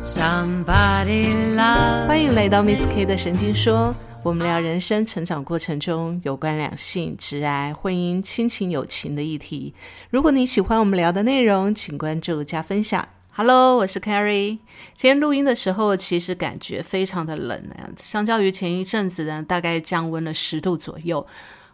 Somebody love 欢迎来到 Miss K 的神经说，我们聊人生成长过程中有关两性、直爱、婚姻、亲情、友情的议题。如果你喜欢我们聊的内容，请关注加分享。Hello，我是 Carrie。今天录音的时候，其实感觉非常的冷啊，相较于前一阵子呢，大概降温了十度左右。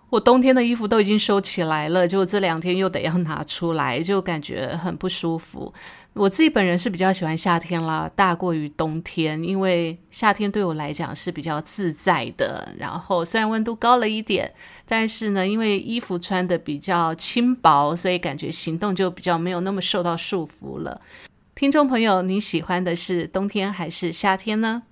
我冬天的衣服都已经收起来了，就这两天又得要拿出来，就感觉很不舒服。我自己本人是比较喜欢夏天啦，大过于冬天，因为夏天对我来讲是比较自在的。然后虽然温度高了一点，但是呢，因为衣服穿的比较轻薄，所以感觉行动就比较没有那么受到束缚了。听众朋友，你喜欢的是冬天还是夏天呢？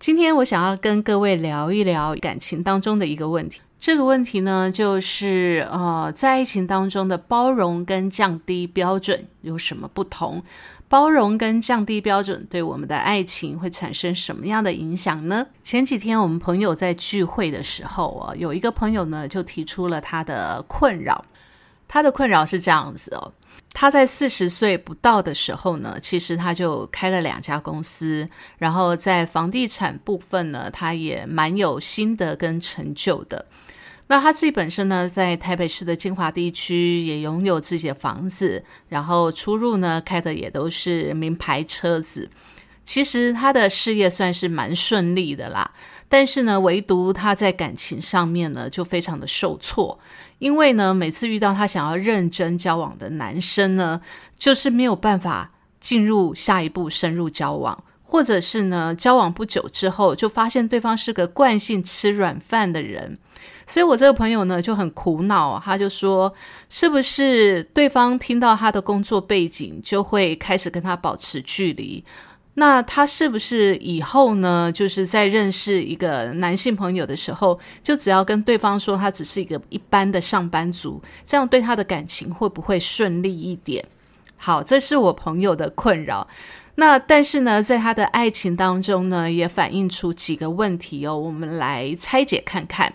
今天我想要跟各位聊一聊感情当中的一个问题。这个问题呢，就是呃，在爱情当中的包容跟降低标准有什么不同？包容跟降低标准对我们的爱情会产生什么样的影响呢？前几天我们朋友在聚会的时候啊，有一个朋友呢就提出了他的困扰。他的困扰是这样子哦，他在四十岁不到的时候呢，其实他就开了两家公司，然后在房地产部分呢，他也蛮有心得跟成就的。那他自己本身呢，在台北市的金华地区也拥有自己的房子，然后出入呢开的也都是名牌车子。其实他的事业算是蛮顺利的啦，但是呢，唯独他在感情上面呢，就非常的受挫。因为呢，每次遇到他想要认真交往的男生呢，就是没有办法进入下一步深入交往，或者是呢，交往不久之后就发现对方是个惯性吃软饭的人，所以我这个朋友呢就很苦恼，他就说，是不是对方听到他的工作背景，就会开始跟他保持距离？那他是不是以后呢，就是在认识一个男性朋友的时候，就只要跟对方说他只是一个一般的上班族，这样对他的感情会不会顺利一点？好，这是我朋友的困扰。那但是呢，在他的爱情当中呢，也反映出几个问题哦，我们来拆解看看。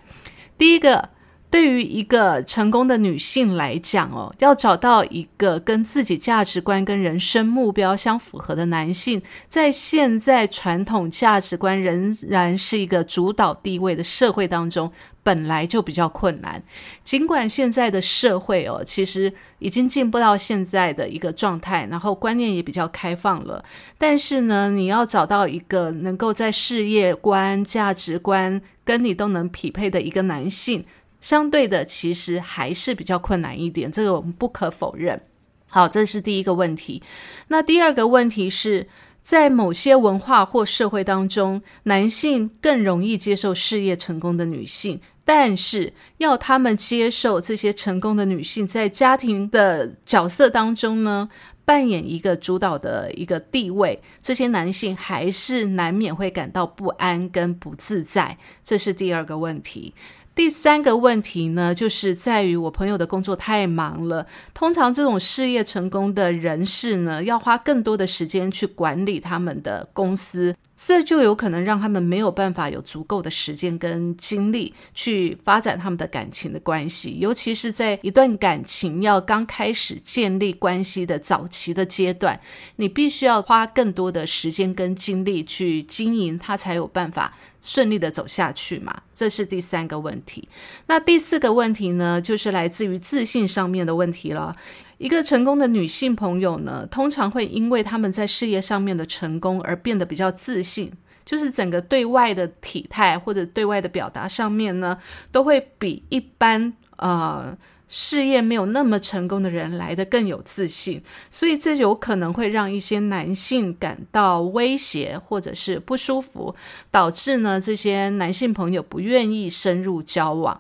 第一个。对于一个成功的女性来讲，哦，要找到一个跟自己价值观跟人生目标相符合的男性，在现在传统价值观仍然是一个主导地位的社会当中，本来就比较困难。尽管现在的社会哦，其实已经进步到现在的一个状态，然后观念也比较开放了，但是呢，你要找到一个能够在事业观、价值观跟你都能匹配的一个男性。相对的，其实还是比较困难一点，这个我们不可否认。好，这是第一个问题。那第二个问题是在某些文化或社会当中，男性更容易接受事业成功的女性，但是要他们接受这些成功的女性在家庭的角色当中呢，扮演一个主导的一个地位，这些男性还是难免会感到不安跟不自在，这是第二个问题。第三个问题呢，就是在于我朋友的工作太忙了。通常这种事业成功的人士呢，要花更多的时间去管理他们的公司，这就有可能让他们没有办法有足够的时间跟精力去发展他们的感情的关系。尤其是在一段感情要刚开始建立关系的早期的阶段，你必须要花更多的时间跟精力去经营，他才有办法。顺利的走下去嘛，这是第三个问题。那第四个问题呢，就是来自于自信上面的问题了。一个成功的女性朋友呢，通常会因为他们在事业上面的成功而变得比较自信，就是整个对外的体态或者对外的表达上面呢，都会比一般呃。事业没有那么成功的人来的更有自信，所以这有可能会让一些男性感到威胁或者是不舒服，导致呢这些男性朋友不愿意深入交往。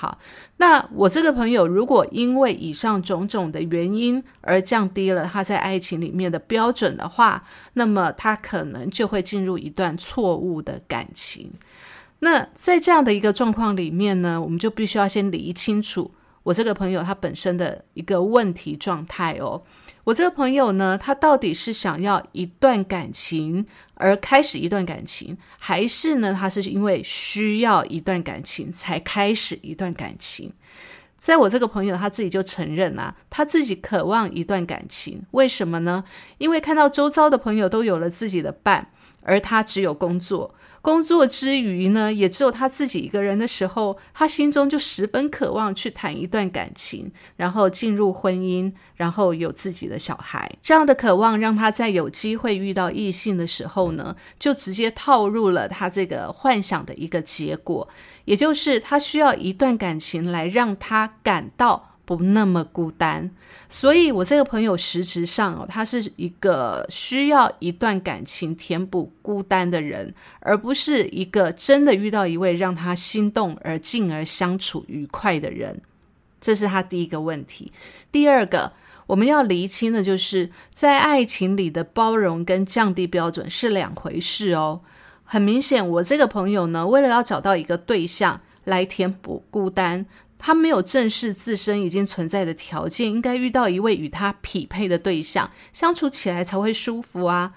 好，那我这个朋友如果因为以上种种的原因而降低了他在爱情里面的标准的话，那么他可能就会进入一段错误的感情。那在这样的一个状况里面呢，我们就必须要先理清楚。我这个朋友他本身的一个问题状态哦，我这个朋友呢，他到底是想要一段感情而开始一段感情，还是呢，他是因为需要一段感情才开始一段感情？在我这个朋友他自己就承认啊，他自己渴望一段感情，为什么呢？因为看到周遭的朋友都有了自己的伴，而他只有工作。工作之余呢，也只有他自己一个人的时候，他心中就十分渴望去谈一段感情，然后进入婚姻，然后有自己的小孩。这样的渴望让他在有机会遇到异性的时候呢，就直接套入了他这个幻想的一个结果，也就是他需要一段感情来让他感到。不那么孤单，所以我这个朋友实质上哦，他是一个需要一段感情填补孤单的人，而不是一个真的遇到一位让他心动而进而相处愉快的人。这是他第一个问题。第二个，我们要厘清的就是在爱情里的包容跟降低标准是两回事哦。很明显，我这个朋友呢，为了要找到一个对象来填补孤单。他没有正视自身已经存在的条件，应该遇到一位与他匹配的对象，相处起来才会舒服啊。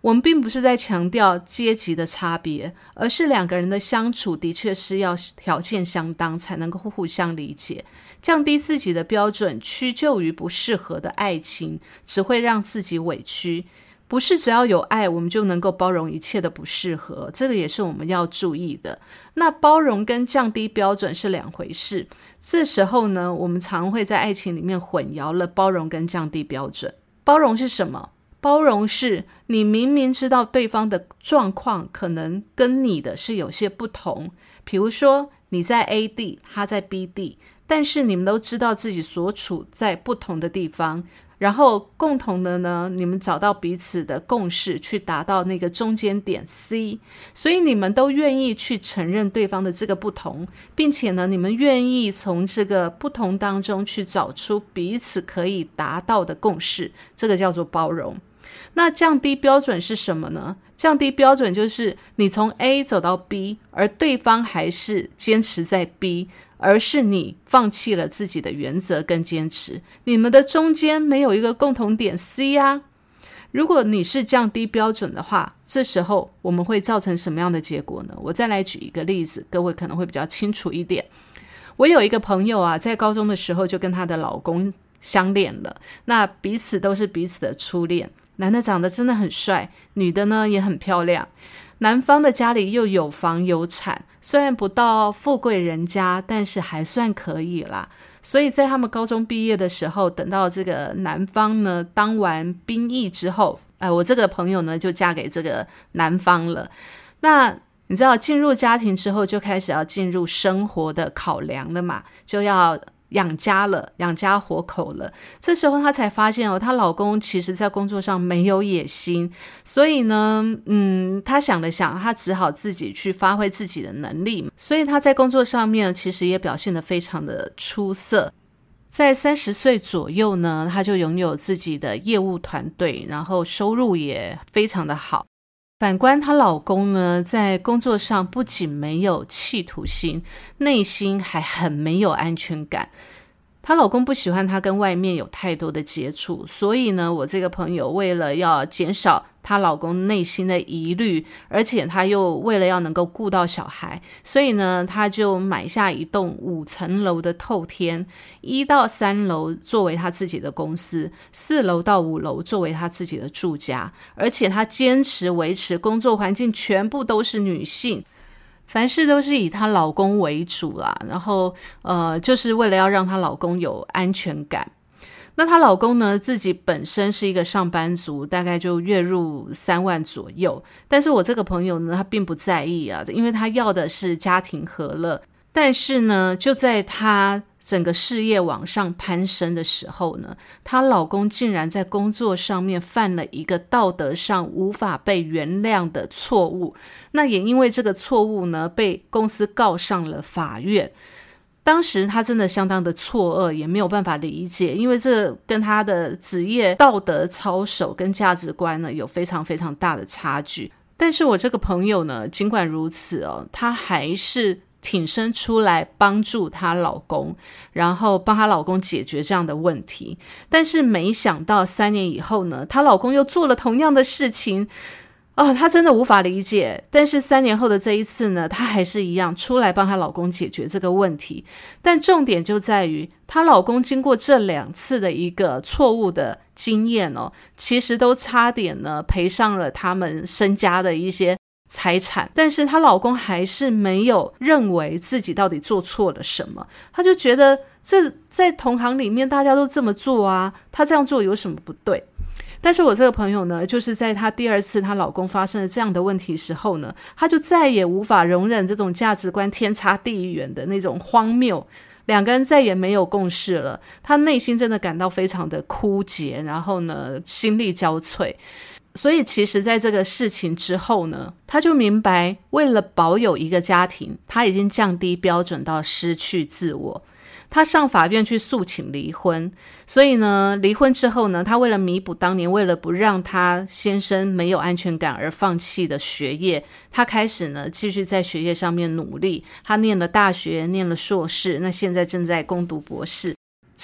我们并不是在强调阶级的差别，而是两个人的相处的确是要条件相当才能够互相理解。降低自己的标准，屈就于不适合的爱情，只会让自己委屈。不是只要有爱，我们就能够包容一切的不适合，这个也是我们要注意的。那包容跟降低标准是两回事。这时候呢，我们常会在爱情里面混淆了包容跟降低标准。包容是什么？包容是你明明知道对方的状况可能跟你的是有些不同，比如说你在 A 地，他在 B 地，但是你们都知道自己所处在不同的地方。然后共同的呢，你们找到彼此的共识，去达到那个中间点 C，所以你们都愿意去承认对方的这个不同，并且呢，你们愿意从这个不同当中去找出彼此可以达到的共识，这个叫做包容。那降低标准是什么呢？降低标准就是你从 A 走到 B，而对方还是坚持在 B。而是你放弃了自己的原则跟坚持，你们的中间没有一个共同点 C 啊。如果你是降低标准的话，这时候我们会造成什么样的结果呢？我再来举一个例子，各位可能会比较清楚一点。我有一个朋友啊，在高中的时候就跟她的老公相恋了，那彼此都是彼此的初恋。男的长得真的很帅，女的呢也很漂亮。男方的家里又有房有产，虽然不到富贵人家，但是还算可以啦。所以在他们高中毕业的时候，等到这个男方呢当完兵役之后，哎，我这个朋友呢就嫁给这个男方了。那你知道进入家庭之后，就开始要进入生活的考量了嘛，就要。养家了，养家活口了。这时候她才发现哦，她老公其实在工作上没有野心，所以呢，嗯，她想了想，她只好自己去发挥自己的能力。所以她在工作上面其实也表现得非常的出色。在三十岁左右呢，她就拥有自己的业务团队，然后收入也非常的好。反观她老公呢，在工作上不仅没有企图心，内心还很没有安全感。她老公不喜欢她跟外面有太多的接触，所以呢，我这个朋友为了要减少她老公内心的疑虑，而且她又为了要能够顾到小孩，所以呢，她就买下一栋五层楼的透天，一到三楼作为她自己的公司，四楼到五楼作为她自己的住家，而且她坚持维持工作环境全部都是女性。凡事都是以她老公为主啦，然后呃，就是为了要让她老公有安全感。那她老公呢，自己本身是一个上班族，大概就月入三万左右。但是我这个朋友呢，她并不在意啊，因为她要的是家庭和乐。但是呢，就在她整个事业往上攀升的时候呢，她老公竟然在工作上面犯了一个道德上无法被原谅的错误。那也因为这个错误呢，被公司告上了法院。当时她真的相当的错愕，也没有办法理解，因为这跟她的职业道德操守跟价值观呢有非常非常大的差距。但是我这个朋友呢，尽管如此哦，她还是。挺身出来帮助她老公，然后帮她老公解决这样的问题。但是没想到三年以后呢，她老公又做了同样的事情。哦，她真的无法理解。但是三年后的这一次呢，她还是一样出来帮她老公解决这个问题。但重点就在于，她老公经过这两次的一个错误的经验哦，其实都差点呢赔上了他们身家的一些财产。但是她老公还是没有认为自己到底做错了什么，他就觉得这在同行里面大家都这么做啊，他这样做有什么不对？但是我这个朋友呢，就是在她第二次她老公发生了这样的问题时候呢，她就再也无法容忍这种价值观天差地远的那种荒谬，两个人再也没有共识了。她内心真的感到非常的枯竭，然后呢，心力交瘁。所以其实，在这个事情之后呢，她就明白，为了保有一个家庭，她已经降低标准到失去自我。她上法院去诉请离婚，所以呢，离婚之后呢，她为了弥补当年为了不让她先生没有安全感而放弃的学业，她开始呢继续在学业上面努力。她念了大学，念了硕士，那现在正在攻读博士，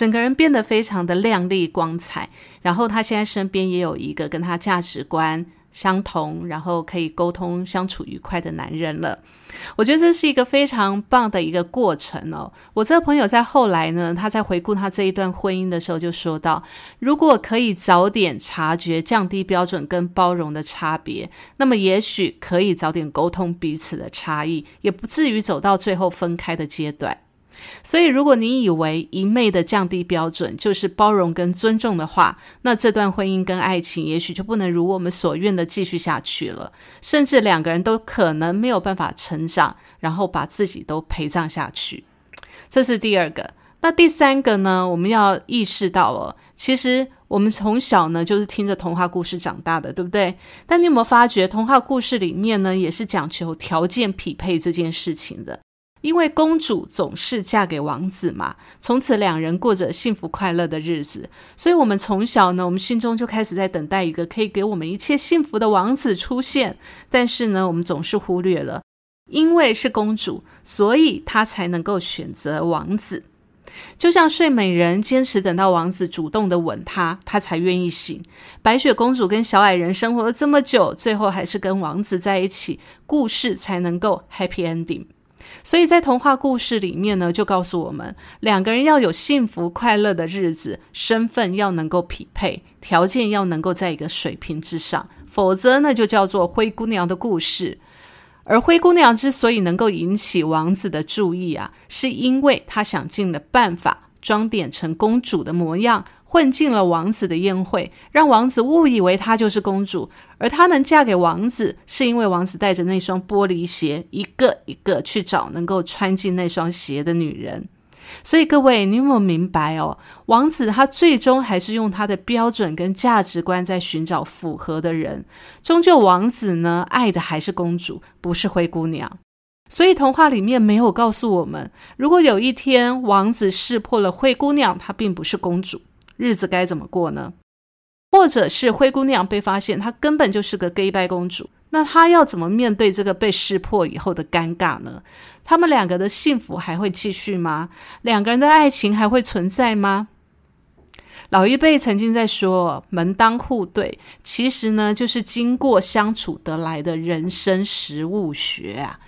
整个人变得非常的亮丽光彩。然后她现在身边也有一个跟她价值观相同，然后可以沟通相处愉快的男人了。我觉得这是一个非常棒的一个过程哦。我这个朋友在后来呢，他在回顾他这一段婚姻的时候就说到，如果可以早点察觉降低标准跟包容的差别，那么也许可以早点沟通彼此的差异，也不至于走到最后分开的阶段。所以，如果你以为一昧的降低标准就是包容跟尊重的话，那这段婚姻跟爱情也许就不能如我们所愿的继续下去了，甚至两个人都可能没有办法成长，然后把自己都陪葬下去。这是第二个。那第三个呢？我们要意识到哦，其实我们从小呢就是听着童话故事长大的，对不对？但你有没有发觉，童话故事里面呢也是讲求条件匹配这件事情的？因为公主总是嫁给王子嘛，从此两人过着幸福快乐的日子。所以，我们从小呢，我们心中就开始在等待一个可以给我们一切幸福的王子出现。但是呢，我们总是忽略了，因为是公主，所以她才能够选择王子。就像睡美人坚持等到王子主动的吻她，她才愿意醒。白雪公主跟小矮人生活了这么久，最后还是跟王子在一起，故事才能够 happy ending。所以在童话故事里面呢，就告诉我们，两个人要有幸福快乐的日子，身份要能够匹配，条件要能够在一个水平之上，否则那就叫做灰姑娘的故事。而灰姑娘之所以能够引起王子的注意啊，是因为她想尽了办法装点成公主的模样。混进了王子的宴会，让王子误以为她就是公主，而她能嫁给王子，是因为王子带着那双玻璃鞋，一个一个去找能够穿进那双鞋的女人。所以各位，你有没有明白哦？王子他最终还是用他的标准跟价值观在寻找符合的人。终究，王子呢，爱的还是公主，不是灰姑娘。所以童话里面没有告诉我们，如果有一天王子识破了灰姑娘，她并不是公主。日子该怎么过呢？或者是灰姑娘被发现，她根本就是个 gay 白公主，那她要怎么面对这个被识破以后的尴尬呢？他们两个的幸福还会继续吗？两个人的爱情还会存在吗？老一辈曾经在说“门当户对”，其实呢，就是经过相处得来的人生实务学啊。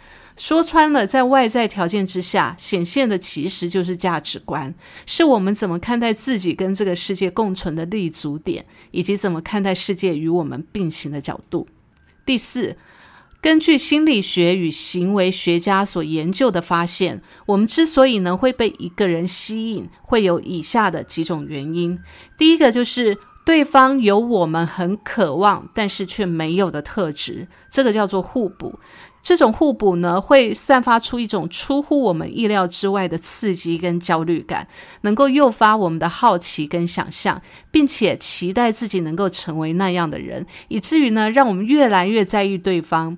说穿了，在外在条件之下显现的其实就是价值观，是我们怎么看待自己跟这个世界共存的立足点，以及怎么看待世界与我们并行的角度。第四，根据心理学与行为学家所研究的发现，我们之所以呢会被一个人吸引，会有以下的几种原因。第一个就是对方有我们很渴望，但是却没有的特质，这个叫做互补。这种互补呢，会散发出一种出乎我们意料之外的刺激跟焦虑感，能够诱发我们的好奇跟想象，并且期待自己能够成为那样的人，以至于呢，让我们越来越在意对方。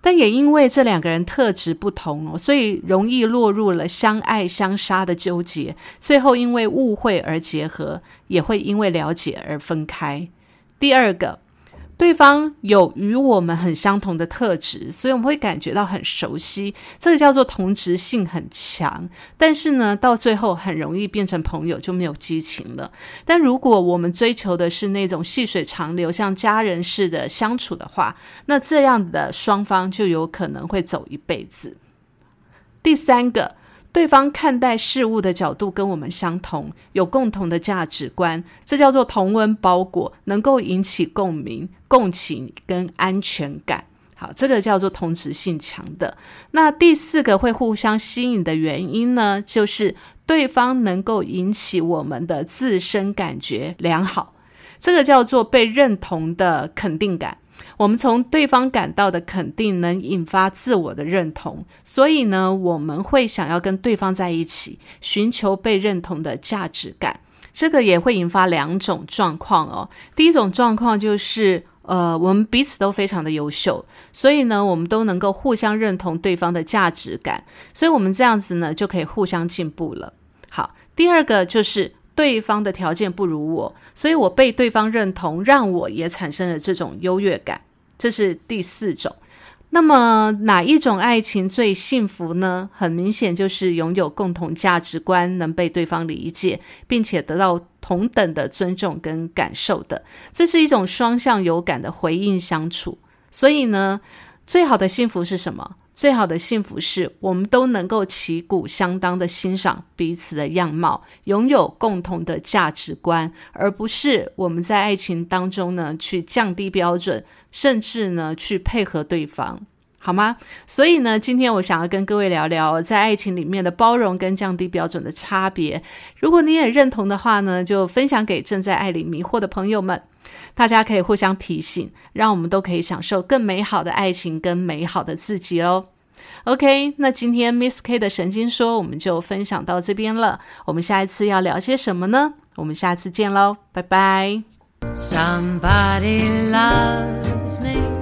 但也因为这两个人特质不同哦，所以容易落入了相爱相杀的纠结，最后因为误会而结合，也会因为了解而分开。第二个。对方有与我们很相同的特质，所以我们会感觉到很熟悉，这个叫做同质性很强。但是呢，到最后很容易变成朋友，就没有激情了。但如果我们追求的是那种细水长流，像家人似的相处的话，那这样的双方就有可能会走一辈子。第三个。对方看待事物的角度跟我们相同，有共同的价值观，这叫做同温包裹，能够引起共鸣、共情跟安全感。好，这个叫做同质性强的。那第四个会互相吸引的原因呢，就是对方能够引起我们的自身感觉良好，这个叫做被认同的肯定感。我们从对方感到的肯定，能引发自我的认同，所以呢，我们会想要跟对方在一起，寻求被认同的价值感。这个也会引发两种状况哦。第一种状况就是，呃，我们彼此都非常的优秀，所以呢，我们都能够互相认同对方的价值感，所以我们这样子呢，就可以互相进步了。好，第二个就是。对方的条件不如我，所以我被对方认同，让我也产生了这种优越感。这是第四种。那么哪一种爱情最幸福呢？很明显就是拥有共同价值观，能被对方理解，并且得到同等的尊重跟感受的。这是一种双向有感的回应相处。所以呢，最好的幸福是什么？最好的幸福是我们都能够旗鼓相当的欣赏彼此的样貌，拥有共同的价值观，而不是我们在爱情当中呢，去降低标准，甚至呢去配合对方，好吗？所以呢，今天我想要跟各位聊聊在爱情里面的包容跟降低标准的差别。如果你也认同的话呢，就分享给正在爱里迷惑的朋友们。大家可以互相提醒，让我们都可以享受更美好的爱情跟美好的自己哦。OK，那今天 Miss K 的神经说我们就分享到这边了。我们下一次要聊些什么呢？我们下次见喽，拜拜。Somebody loves me.